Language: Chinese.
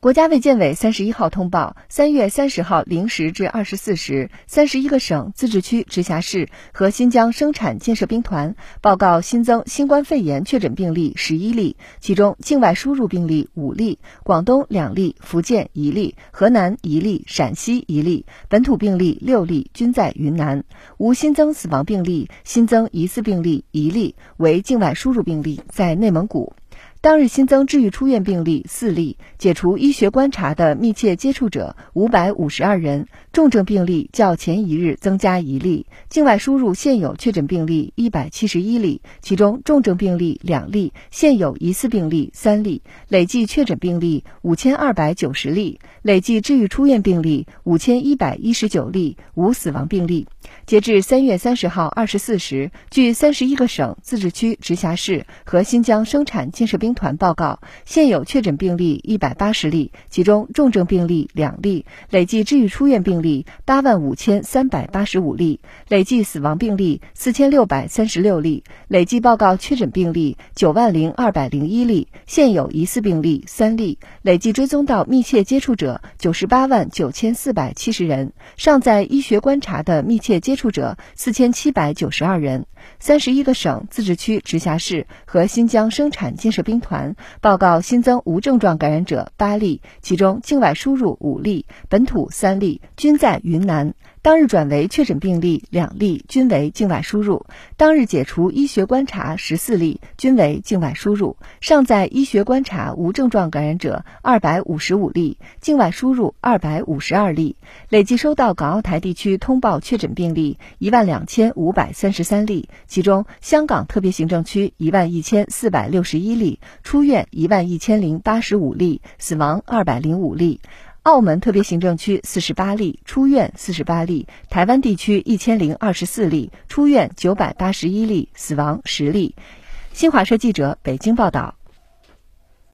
国家卫健委三十一号通报，三月三十号零时至二十四时，三十一个省、自治区、直辖市和新疆生产建设兵团报告新增新冠肺炎确诊病例十一例，其中境外输入病例五例，广东两例，福建一例，河南一例，陕西一例，本土病例六例，均在云南，无新增死亡病例，新增疑似病例一例，为境外输入病例，在内蒙古。当日新增治愈出院病例四例，解除医学观察的密切接触者五百五十二人，重症病例较前一日增加一例。境外输入现有确诊病例一百七十一例，其中重症病例两例，现有疑似病例三例，累计确诊病例五千二百九十例，累计治愈出院病例五千一百一十九例，无死亡病例。截至三月三十号二十四时，据三十一个省、自治区、直辖市和新疆生产建设兵兵团报告，现有确诊病例一百八十例，其中重症病例两例，累计治愈出院病例八万五千三百八十五例，累计死亡病例四千六百三十六例，累计报告确诊病例九万零二百零一例，现有疑似病例三例，累计追踪到密切接触者九十八万九千四百七十人，尚在医学观察的密切接触者四千七百九十二人。三十一个省、自治区、直辖市和新疆生产建设兵团报告新增无症状感染者八例，其中境外输入五例，本土三例，均在云南。当日转为确诊病例两例，均为境外输入。当日解除医学观察十四例，均为境外输入。尚在医学观察无症状感染者二百五十五例，境外输入二百五十二例。累计收到港澳台地区通报确诊病例一万两千五百三十三例，其中香港特别行政区一万一千四百六十一例，出院一万一千零八十五例，死亡二百零五例。澳门特别行政区四十八例，出院四十八例；台湾地区一千零二十四例，出院九百八十一例，死亡十例。新华社记者北京报道。